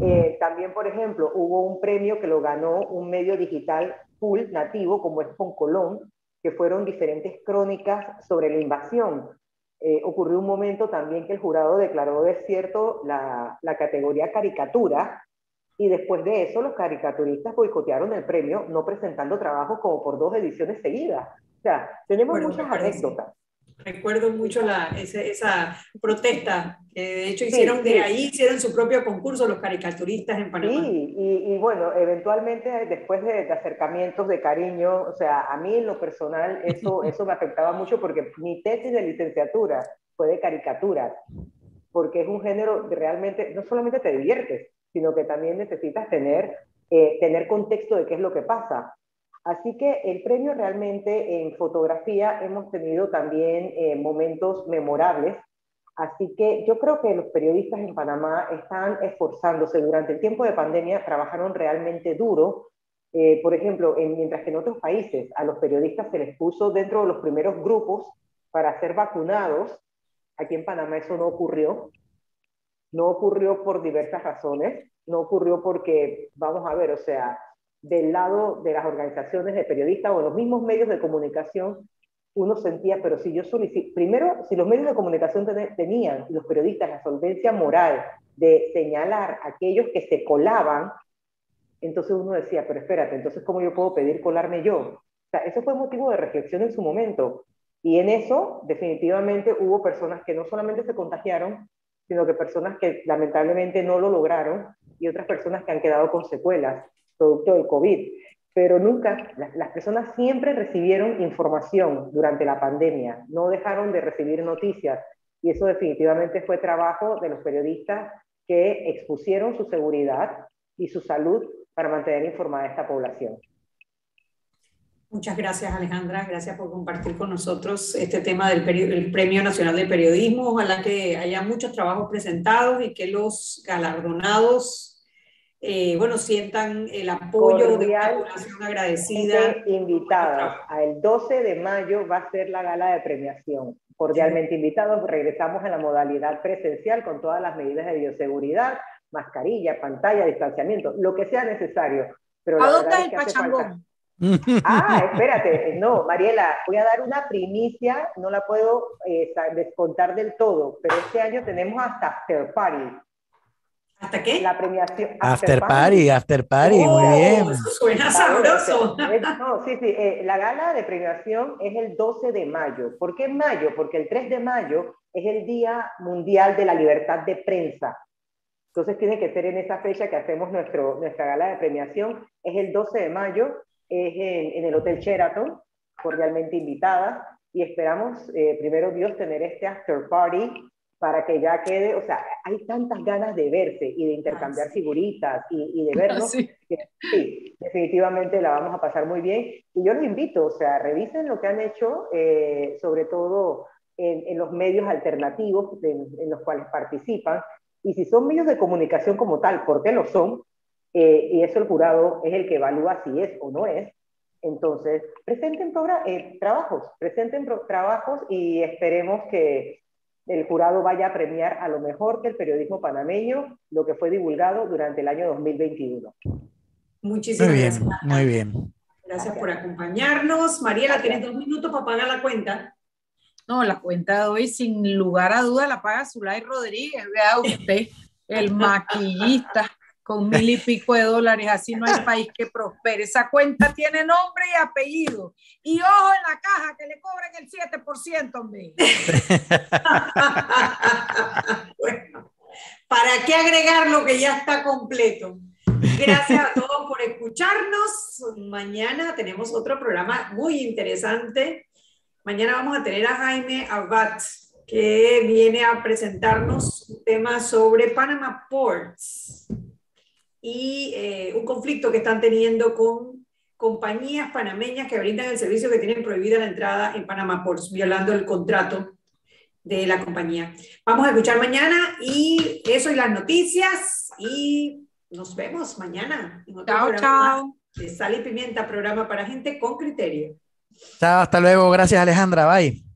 Eh, también, por ejemplo, hubo un premio que lo ganó un medio digital full nativo, como es Colón, que fueron diferentes crónicas sobre la invasión. Eh, ocurrió un momento también que el jurado declaró desierto la, la categoría caricatura, y después de eso los caricaturistas boicotearon el premio, no presentando trabajo como por dos ediciones seguidas. O sea, tenemos muchas anécdotas. Recuerdo mucho la, esa, protesta, que de hecho hicieron de ahí, hicieron su propio concurso los caricaturistas en Panamá. Sí, y, y bueno, eventualmente después de, acercamientos de cariño, o sea, a mí en lo personal eso, [laughs] eso me afectaba mucho porque mi tesis de licenciatura fue de caricaturas, porque es un género que realmente no solamente te diviertes, sino que también necesitas tener, eh, tener contexto de qué es lo que pasa. Así que el premio realmente en fotografía hemos tenido también eh, momentos memorables. Así que yo creo que los periodistas en Panamá están esforzándose durante el tiempo de pandemia, trabajaron realmente duro. Eh, por ejemplo, mientras que en otros países a los periodistas se les puso dentro de los primeros grupos para ser vacunados, aquí en Panamá eso no ocurrió. No ocurrió por diversas razones. No ocurrió porque, vamos a ver, o sea, del lado de las organizaciones de periodistas o los mismos medios de comunicación, uno sentía, pero si yo solicito, primero, si los medios de comunicación tenían, los periodistas, la solvencia moral de señalar a aquellos que se colaban, entonces uno decía, pero espérate, entonces ¿cómo yo puedo pedir colarme yo? O sea, eso fue motivo de reflexión en su momento. Y en eso, definitivamente, hubo personas que no solamente se contagiaron, sino que personas que lamentablemente no lo lograron y otras personas que han quedado con secuelas producto del COVID. Pero nunca, las, personas siempre recibieron información durante la pandemia, no dejaron de recibir noticias. Y eso definitivamente fue trabajo de los periodistas que expusieron su seguridad y su salud para mantener informada a esta población. Muchas gracias Alejandra, gracias por compartir con nosotros este tema del Premio Nacional de Periodismo. Ojalá que haya muchos trabajos presentados y que los galardonados eh, bueno, sientan el apoyo de la población agradecida. Invitados. El 12 de mayo va a ser la gala de premiación. Cordialmente invitados, regresamos en la modalidad presencial con todas las medidas de bioseguridad. mascarilla, pantalla, distanciamiento, lo que sea necesario. Pero ¿A dónde el pachangón? Ah, [laughs] espérate, no, Mariela, voy a dar una primicia, no la puedo eh, descontar del todo, pero este año tenemos hasta After Party. ¿Hasta qué? La premiación. After, party, After Party, muy Oh, bien. eso suena sabroso. No, sí, sí, eh, la gala de premiación es el 12 de mayo. ¿Por qué en mayo? Porque el 3 de mayo es el Día Mundial de la Libertad de Prensa. Entonces tiene que ser en esa fecha que hacemos nuestro, nuestra gala de premiación. Es el 12 de mayo, es en, en el Hotel Sheraton, cordialmente invitadas, y esperamos, eh, primero Dios, tener este after party para que ya quede, o sea, hay tantas ganas de verse y de intercambiar figuritas y, y de [laughs] vernos, Sí. que sí, definitivamente la vamos a pasar muy bien. Y yo los invito, o sea, revisen lo que han hecho, eh, sobre todo en, en los medios alternativos de- en los cuales participan, y si son medios de comunicación como tal, porque lo son, eh, y eso el jurado es el que evalúa si es o no es, entonces presenten eh, trabajos, presenten trabajos y esperemos que el jurado vaya a premiar a lo mejor que el periodismo panameño, lo que fue divulgado durante el año 2021. Muchísimas Muy bien, gracias. muy bien. Gracias por acompañarnos. Mariela, tienes dos minutos para pagar la cuenta. No, la cuenta de hoy, sin lugar a duda, la paga Zulay Rodríguez. Vea usted, el maquillista, con mil y pico de dólares. Así no hay [laughs] país que prospere. Esa cuenta tiene nombre y apellido. Y ojo en la caja que le cobran el 7%, hombre. [laughs] bueno, ¿para qué agregar lo que ya está completo? Gracias a todos por escucharnos. Mañana tenemos otro programa muy interesante. Mañana vamos a tener a Jaime Abad, que viene a presentarnos un tema sobre Panama Ports y eh, un conflicto que están teniendo con compañías panameñas que brindan el servicio que tienen prohibida la entrada en Panama Ports, violando el contrato de la compañía. Vamos a escuchar mañana y eso y las noticias y nos vemos mañana. En otro Chao, chao. De Sal y Pimienta, programa para gente con criterio. Chao, hasta luego. Gracias, Alejandra. Bye.